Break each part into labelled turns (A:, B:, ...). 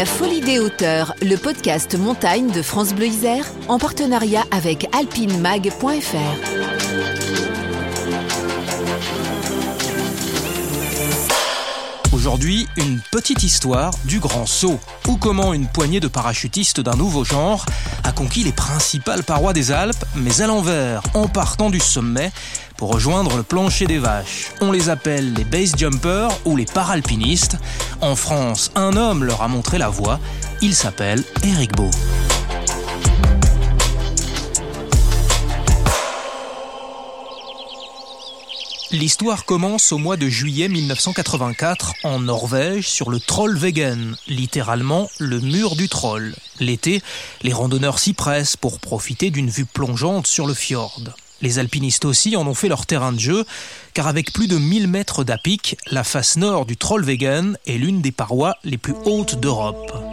A: La Folie des hauteurs, le podcast montagne de France Bleu Isère, en partenariat avec alpinemag.fr.
B: Aujourd'hui, une petite histoire du grand saut, ou comment une poignée de parachutistes d'un nouveau genre a conquis les principales parois des Alpes, mais à l'envers, en partant du sommet, pour rejoindre le plancher des vaches. On les appelle les base jumpers ou les paralpinistes. En France, un homme leur a montré la voie, il s'appelle Eric Beau. L'histoire commence au mois de juillet 1984 en Norvège sur le Trollveggen, littéralement le mur du troll. L'été, les randonneurs s'y pressent pour profiter d'une vue plongeante sur le fjord. Les alpinistes aussi en ont fait leur terrain de jeu, car avec plus de 1000 mètres d'apic, la face nord du Trollveggen est l'une des parois les plus hautes d'Europe.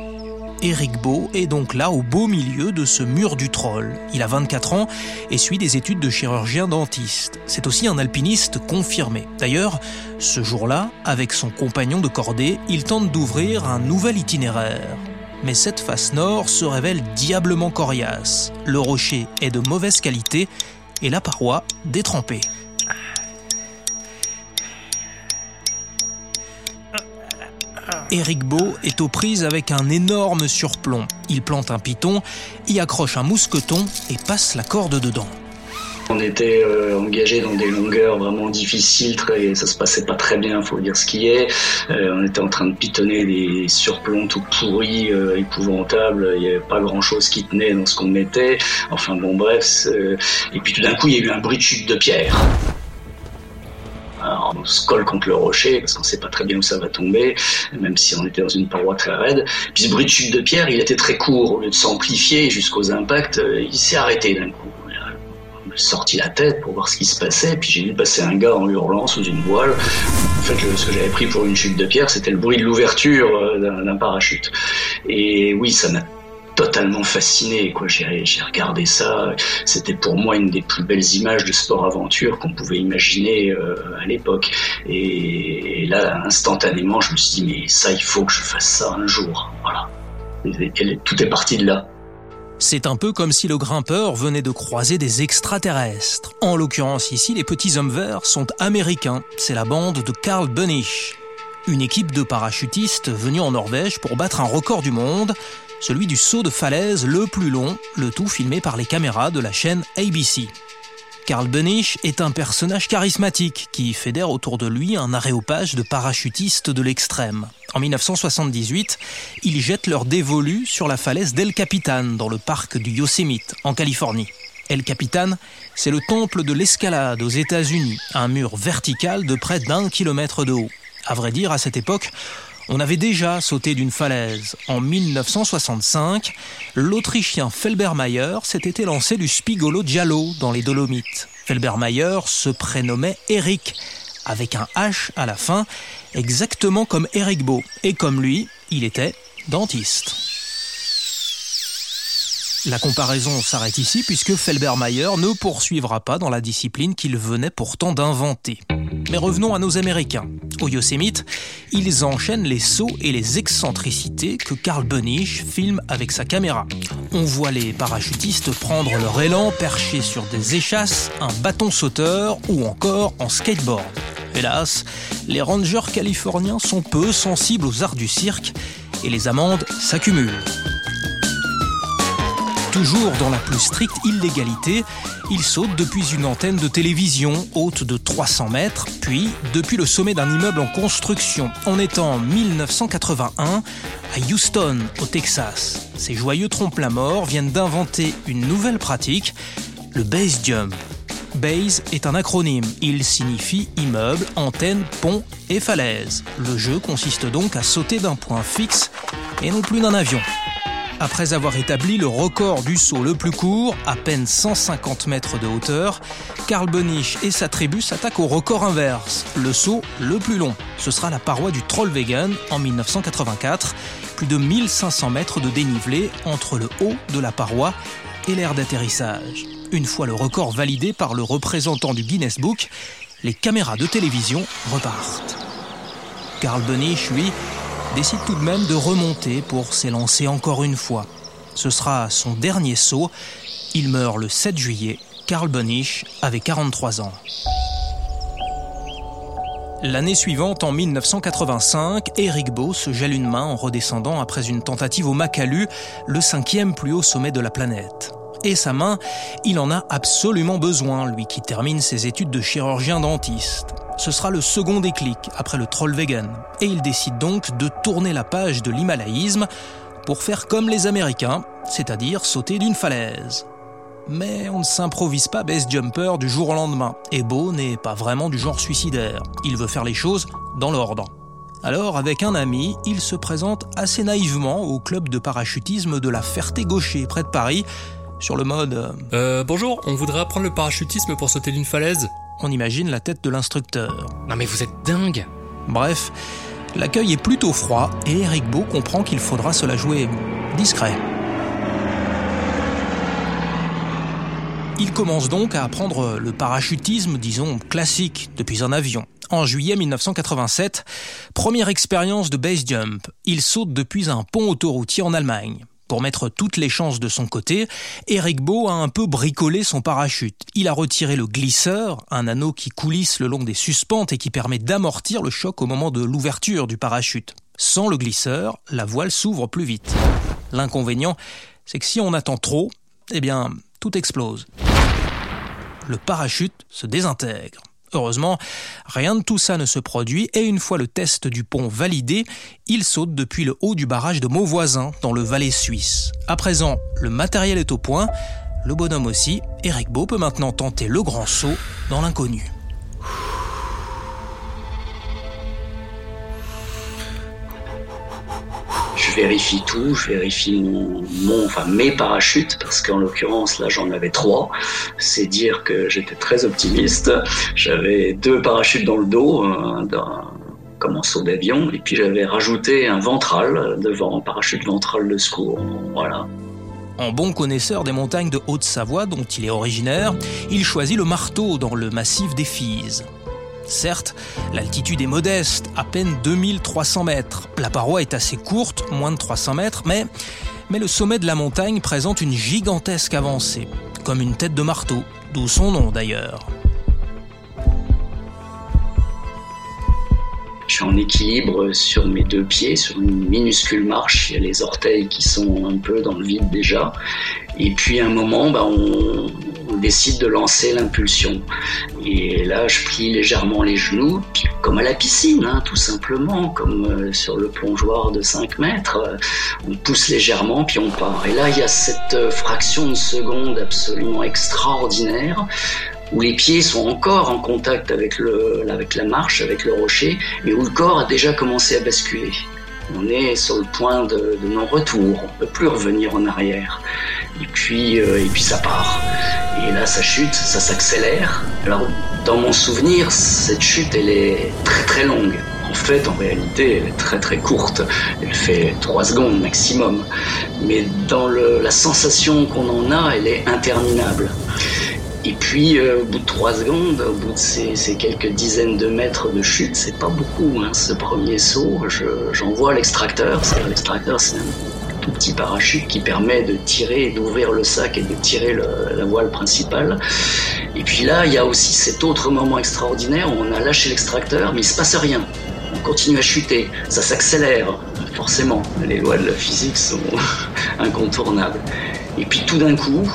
B: Eric Beau est donc là au beau milieu de ce mur du troll. Il a 24 ans et suit des études de chirurgien dentiste. C'est aussi un alpiniste confirmé. D'ailleurs, ce jour-là, avec son compagnon de cordée, il tente d'ouvrir un nouvel itinéraire. Mais cette face nord se révèle diablement coriace. Le rocher est de mauvaise qualité et la paroi détrempée. Eric Beau est aux prises avec un énorme surplomb. Il plante un piton, y accroche un mousqueton et passe la corde dedans.
C: On était euh, engagé dans des longueurs vraiment difficiles, très, ça se passait pas très bien, faut dire ce qui est. Euh, on était en train de pitonner des surplombs tout pourris, euh, épouvantables. Il y avait pas grand chose qui tenait dans ce qu'on mettait. Enfin bon, bref. et puis tout d'un coup, il y a eu un bruit de chute de pierre on se colle contre le rocher parce qu'on sait pas très bien où ça va tomber, même si on était dans une paroi très raide. Puis ce bruit de chute de pierre, il était très court. Au lieu de s'amplifier jusqu'aux impacts, euh, il s'est arrêté d'un coup. Sorti la tête pour voir ce qui se passait, puis j'ai vu passer un gars en hurlant sous une voile. En fait, ce que j'avais pris pour une chute de pierre, c'était le bruit de l'ouverture euh, d'un parachute. Et oui, ça m'a totalement fasciné. J'ai, regardé ça. C'était pour moi une des plus belles images de sport-aventure qu'on pouvait imaginer euh, à l'époque. Et, là, instantanément, je me suis dit mais ça, il faut que je fasse ça un jour. Voilà. tout est parti de là.
B: C'est un peu comme si le grimpeur venait de croiser des extraterrestres. En l'occurrence ici, les petits hommes verts sont américains. C'est la bande de Carl Bunish. Une équipe de parachutistes venus en Norvège pour battre un record du monde, celui du saut de falaise le plus long, le tout filmé par les caméras de la chaîne ABC. Carl Benish est un personnage charismatique qui fédère autour de lui un aréopage de parachutistes de l'extrême. En 1978, ils jettent leur dévolu sur la falaise d'El Capitan dans le parc du Yosemite, en Californie. El Capitan, c'est le temple de l'escalade aux États-Unis, un mur vertical de près d'un kilomètre de haut. À vrai dire, à cette époque, on avait déjà sauté d'une falaise. En 1965, l'Autrichien Felbermayer s'était lancé du Spigolo Giallo dans les Dolomites. Felbermayer se prénommait Eric, avec un H à la fin, exactement comme Eric Beau. Et comme lui, il était dentiste. La comparaison s'arrête ici puisque Felbermayer ne poursuivra pas dans la discipline qu'il venait pourtant d'inventer. Mais revenons à nos Américains. Au Yosemite, ils enchaînent les sauts et les excentricités que Carl Bunish filme avec sa caméra. On voit les parachutistes prendre leur élan perché sur des échasses, un bâton sauteur ou encore en skateboard. Hélas, les rangers californiens sont peu sensibles aux arts du cirque et les amendes s'accumulent. Toujours dans la plus stricte illégalité, il saute depuis une antenne de télévision haute de 300 mètres, puis depuis le sommet d'un immeuble en construction. On est en 1981 à Houston, au Texas. Ces joyeux trompe-la-mort viennent d'inventer une nouvelle pratique, le base jump. Base est un acronyme. Il signifie immeuble, antenne, pont et falaise. Le jeu consiste donc à sauter d'un point fixe et non plus d'un avion. Après avoir établi le record du saut le plus court, à peine 150 mètres de hauteur, Karl Benisch et sa tribu s'attaquent au record inverse, le saut le plus long. Ce sera la paroi du Trollvegen en 1984, plus de 1500 mètres de dénivelé entre le haut de la paroi et l'aire d'atterrissage. Une fois le record validé par le représentant du Guinness Book, les caméras de télévision repartent. Karl Benisch, lui, décide tout de même de remonter pour s'élancer encore une fois. Ce sera son dernier saut. Il meurt le 7 juillet. Carl Bonisch avait 43 ans. L'année suivante, en 1985, Eric Beau se gèle une main en redescendant après une tentative au Makalu, le cinquième plus haut sommet de la planète. Et sa main, il en a absolument besoin, lui qui termine ses études de chirurgien dentiste. Ce sera le second déclic après le troll vegan. Et il décide donc de tourner la page de l'himalayisme pour faire comme les Américains, c'est-à-dire sauter d'une falaise. Mais on ne s'improvise pas base jumper du jour au lendemain. Et Beau n'est pas vraiment du genre suicidaire. Il veut faire les choses dans l'ordre. Alors, avec un ami, il se présente assez naïvement au club de parachutisme de la Ferté-Gaucher, près de Paris, sur le mode euh,
D: euh, bonjour, on voudrait apprendre le parachutisme pour sauter d'une falaise.
B: On imagine la tête de l'instructeur.
D: Non mais vous êtes dingue
B: Bref, l'accueil est plutôt froid et Eric Beau comprend qu'il faudra se la jouer discret. Il commence donc à apprendre le parachutisme, disons, classique, depuis un avion. En juillet 1987, première expérience de base jump. Il saute depuis un pont autoroutier en Allemagne. Pour mettre toutes les chances de son côté, Eric Beau a un peu bricolé son parachute. Il a retiré le glisseur, un anneau qui coulisse le long des suspentes et qui permet d'amortir le choc au moment de l'ouverture du parachute. Sans le glisseur, la voile s'ouvre plus vite. L'inconvénient, c'est que si on attend trop, eh bien, tout explose. Le parachute se désintègre. Heureusement, rien de tout ça ne se produit et une fois le test du pont validé, il saute depuis le haut du barrage de Mauvoisin dans le Valais suisse. À présent, le matériel est au point, le bonhomme aussi, Eric Beau peut maintenant tenter le grand saut dans l'inconnu.
C: Vérifie tout, je vérifie mon, mes parachutes parce qu'en l'occurrence là j'en avais trois. C'est dire que j'étais très optimiste. J'avais deux parachutes dans le dos, comme en saut d'avion, et puis j'avais rajouté un ventral devant, un parachute ventral de secours. Voilà.
B: En bon connaisseur des montagnes de Haute-Savoie dont il est originaire, il choisit le marteau dans le massif des Fises. Certes, l'altitude est modeste, à peine 2300 mètres. La paroi est assez courte, moins de 300 mètres, mais, le sommet de la montagne présente une gigantesque avancée, comme une tête de marteau, d'où son nom d'ailleurs.
C: Je suis en équilibre sur mes deux pieds, sur une minuscule marche. Il y a les orteils qui sont un peu dans le vide déjà. Et puis à un moment, bah, on, décide de lancer l'impulsion. Et là, je plie légèrement les genoux, comme à la piscine, hein, tout simplement, comme euh, sur le plongeoir de 5 mètres. On pousse légèrement, puis on part. Et là, il y a cette euh, fraction de seconde absolument extraordinaire où les pieds sont encore en contact avec, la marche, avec le rocher, mais où le corps a déjà commencé à basculer. On est sur le point de, de non-retour, on ne peut plus revenir en arrière. Et puis, euh, et puis ça part. Et là, ça chute, ça s'accélère. Alors, dans mon souvenir, cette chute, elle est très très longue. En fait, en réalité, elle est très très courte. Elle fait 3 secondes maximum. Mais dans la sensation qu'on en a, elle est interminable. Et puis, euh, au bout de trois secondes, au bout de ces, quelques dizaines de mètres de chute, c'est pas beaucoup, hein, ce premier saut. J'envoie l'extracteur. L'extracteur, c'est un petit parachute qui permet de tirer, d'ouvrir le sac et de tirer la voile principale. Et puis là, il y a aussi cet autre moment extraordinaire où on a lâché l'extracteur, mais il se passe rien. On continue à chuter, ça s'accélère, forcément. Les lois de la physique sont incontournables. Et puis tout d'un coup,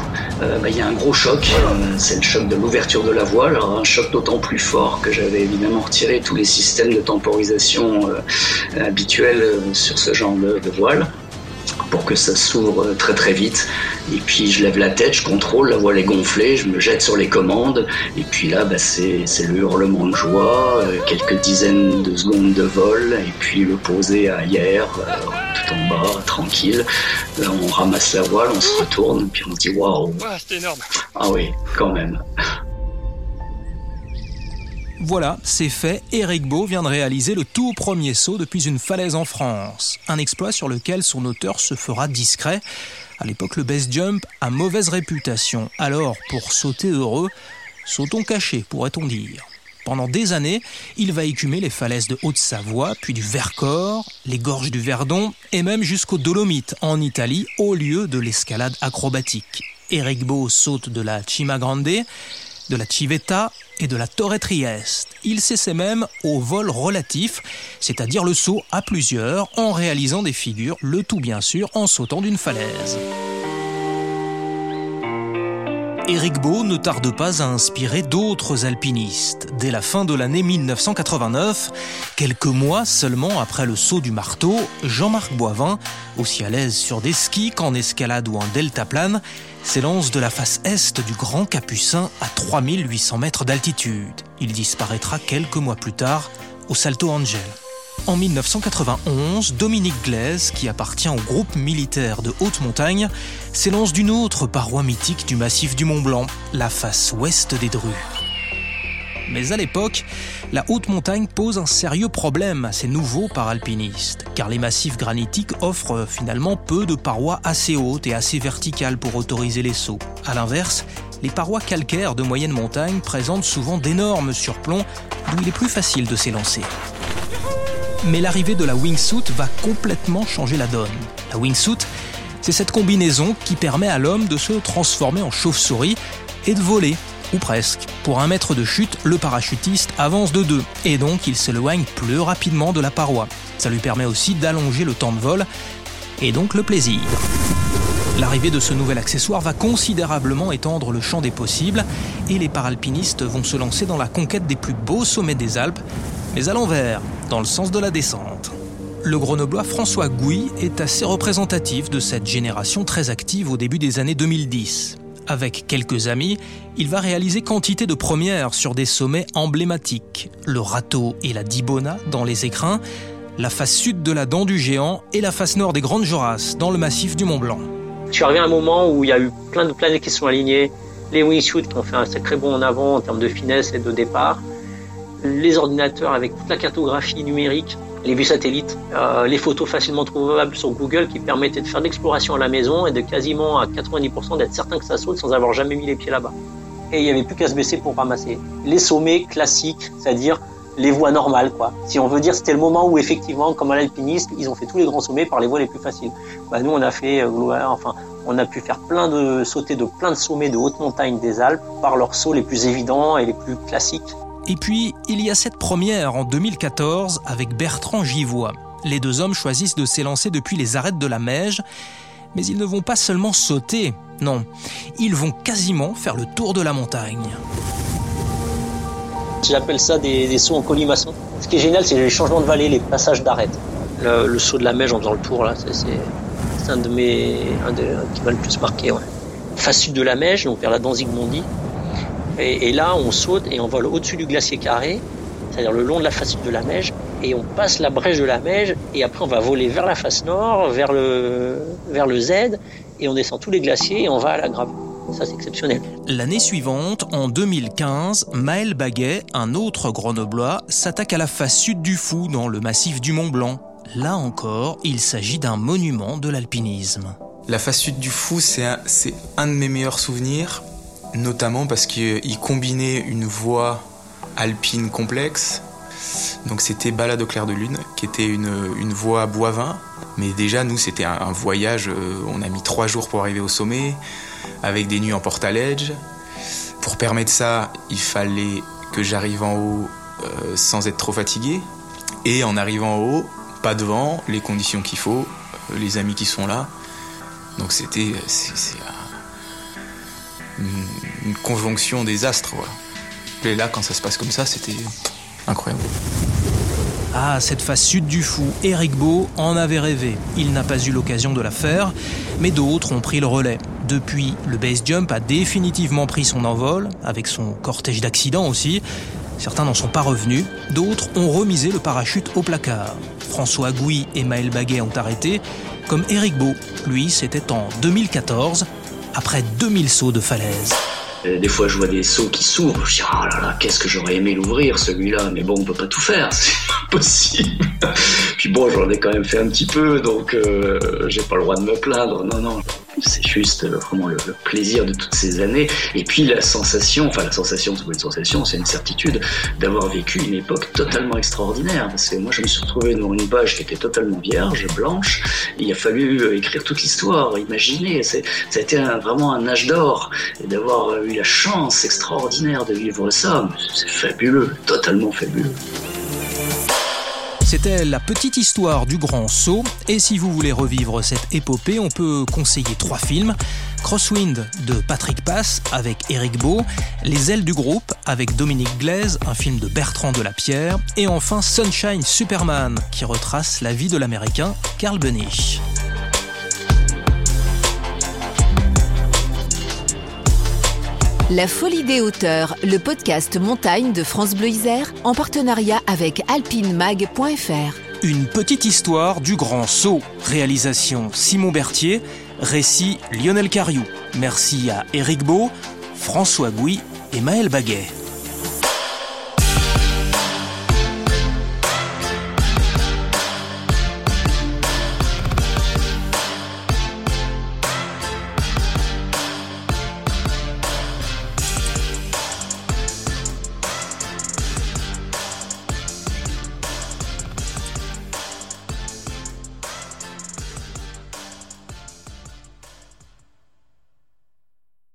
C: euh, bah, il y a un gros choc. Euh, c'est le choc de l'ouverture de la voile. un choc d'autant plus fort que j'avais évidemment retiré tous les systèmes de temporisation euh, habituels sur ce genre de voile pour que ça s'ouvre très très vite. Et puis je lève la tête, je contrôle, la voile est gonflée, je me jette sur les commandes. Et puis là, bah, c'est, le hurlement de joie, euh, quelques dizaines de secondes de vol, et puis le poser à hier, euh, tout en bas, tranquille. Là, on ramasse la voile, on se retourne, puis on se dit waouh.
D: c'est énorme.
C: Ah oui, quand même.
B: Voilà, c'est fait, Eric Beau vient de réaliser le tout premier saut depuis une falaise en France. Un exploit sur lequel son auteur se fera discret. À l'époque, le best jump a mauvaise réputation. Alors, pour sauter heureux, sautons cachés, pourrait-on dire. Pendant des années, il va écumer les falaises de Haute-Savoie, puis du Vercors, les gorges du Verdon et même jusqu'aux Dolomites en Italie au lieu de l'escalade acrobatique. Eric Beau saute de la Cima Grande, de la Civetta et de la Torre Trieste. Il s'essaie même au vol relatif, c'est-à-dire le saut à plusieurs en réalisant des figures, le tout bien sûr en sautant d'une falaise. Éric Beau ne tarde pas à inspirer d'autres alpinistes. Dès la fin de l'année 1989, quelques mois seulement après le saut du marteau, Jean-Marc Boivin, aussi à l'aise sur des skis qu'en escalade ou en deltaplane, s'élance de la face est du Grand Capucin à 3800 mètres d'altitude. Il disparaîtra quelques mois plus tard au Salto Angel. En 1991, Dominique Glaise, qui appartient au groupe militaire de haute montagne, s'élance d'une autre paroi mythique du massif du Mont Blanc, la face ouest des Drues. Mais à l'époque, la haute montagne pose un sérieux problème à ces nouveaux paralpinistes, car les massifs granitiques offrent finalement peu de parois assez hautes et assez verticales pour autoriser les sauts. A l'inverse, les parois calcaires de moyenne montagne présentent souvent d'énormes surplombs d'où il est plus facile de s'élancer. Mais l'arrivée de la wingsuit va complètement changer la donne. La wingsuit, c'est cette combinaison qui permet à l'homme de se transformer en chauve-souris et de voler, ou presque. Pour un mètre de chute, le parachutiste avance de deux, et donc il s'éloigne plus rapidement de la paroi. Ça lui permet aussi d'allonger le temps de vol, et donc le plaisir. L'arrivée de ce nouvel accessoire va considérablement étendre le champ des possibles, et les paralpinistes vont se lancer dans la conquête des plus beaux sommets des Alpes, mais à l'envers, dans le sens de la descente. Le grenoblois François Gouy est assez représentatif de cette génération très active au début des années 2010. Avec quelques amis, il va réaliser quantité de premières sur des sommets emblématiques, le Râteau et la Dibona dans les écrins, la face sud de la Dent du Géant et la face nord des Grandes Jorasses dans le massif du Mont Blanc.
E: Je suis à un moment où il y a eu plein de planètes qui sont alignées, les wingsuits qui ont fait un sacré bond en avant en termes de finesse et de départ, les ordinateurs avec toute la cartographie numérique, les vues satellites, euh, les photos facilement trouvables sur Google qui permettaient de faire l'exploration à la maison et de quasiment à 90% d'être certain que ça saute sans avoir jamais mis les pieds là-bas. Et il n'y avait plus qu'à se baisser pour ramasser. Les sommets classiques, c'est-à-dire les voies normales, quoi. Si on veut dire, c'était le moment où effectivement, comme à l'alpiniste, ils ont fait tous les grands sommets par les voies les plus faciles. Bah, nous, on a fait, euh, enfin, on a pu faire plein de sauter de plein de sommets de haute montagne des Alpes par leurs sauts les plus évidents et les plus classiques.
B: Et puis, il y a cette première en 2014 avec Bertrand Givois. Les deux hommes choisissent de s'élancer depuis les arêtes de la Meige, mais ils ne vont pas seulement sauter, non, ils vont quasiment faire le tour de la montagne.
E: J'appelle ça des, sauts en colimaçon. Ce qui est génial, c'est les changements de vallée, les passages d'arête. Le, saut de la Meige en faisant le tour, là, c'est un de mes, un, qui m'a le plus marqué. Ouais. Face sud de la Meige, donc vers la Danzig-Mondi, et, là, on saute et on vole au-dessus du glacier carré, c'est-à-dire le long de la face de la Meige, et on passe la brèche de la Meige, et après on va voler vers la face nord, vers le, vers le Z, et on descend tous les glaciers et on va à la Grave. Ça, c'est exceptionnel.
B: L'année suivante, en 2015, Maël Baguet, un autre grenoblois, s'attaque à la face sud du Fou, dans le massif du Mont Blanc. Là encore, il s'agit d'un monument de l'alpinisme.
F: La face sud du Fou, c'est un, un de mes meilleurs souvenirs notamment parce qu'il combinait une voie alpine complexe. Donc c'était Balade au clair de lune, qui était une, une voie à Boivin. Mais déjà, nous, c'était un, voyage, euh, on a mis trois jours pour arriver au sommet, avec des nuits en portaledge. Pour permettre ça, il fallait que j'arrive en haut euh, sans être trop fatigué. Et en arrivant en haut, pas de vent, les conditions qu'il faut, euh, les amis qui sont là. Donc c'était une, conjonction des astres. Voilà. Et là, quand ça se passe comme ça, c'était incroyable.
B: Ah, cette face sud du fou, Eric Beau en avait rêvé. Il n'a pas eu l'occasion de la faire, mais d'autres ont pris le relais. Depuis, le base jump a définitivement pris son envol, avec son cortège d'accidents aussi. Certains n'en sont pas revenus, d'autres ont remisé le parachute au placard. François Gouy et Maël Baguet ont arrêté, comme Eric Beau. Lui, c'était en 2014, après 2000 sauts de falaise.
C: Des fois, je vois des sauts qui s'ouvrent. Je dis, oh là là, qu'est-ce que j'aurais aimé l'ouvrir, celui-là? Mais bon, on peut pas tout faire, c'est pas possible. Puis bon, j'en ai quand même fait un petit peu, donc euh, j'ai pas le droit de me plaindre. Non, non. C'est juste euh, vraiment le, plaisir de toutes ces années. Et puis la sensation, enfin la sensation, c'est pas une sensation, c'est une certitude d'avoir vécu une époque totalement extraordinaire. Parce que moi, je me suis retrouvé devant une page qui était totalement vierge, blanche. il a fallu euh, écrire toute l'histoire, imaginer. Ça a été vraiment un âge d'or. Et d'avoir eu la chance extraordinaire de vivre ça, c'est fabuleux, totalement fabuleux.
B: C'était la petite histoire du grand saut. Et si vous voulez revivre cette épopée, on peut conseiller trois films. Crosswind de Patrick Pass avec Eric Beau, Les ailes du groupe avec Dominique Glaise, un film de Bertrand Delapierre, et enfin Sunshine Superman qui retrace la vie de l'américain Carl Benich.
A: La Folie des hauteurs, le podcast montagne de France Bleu Isère, en partenariat avec alpinemag.fr.
B: Une petite histoire du grand saut. Réalisation Simon Berthier. Récit Lionel Cariou. Merci à Éric Beau, François Gouy et Maël Baguet.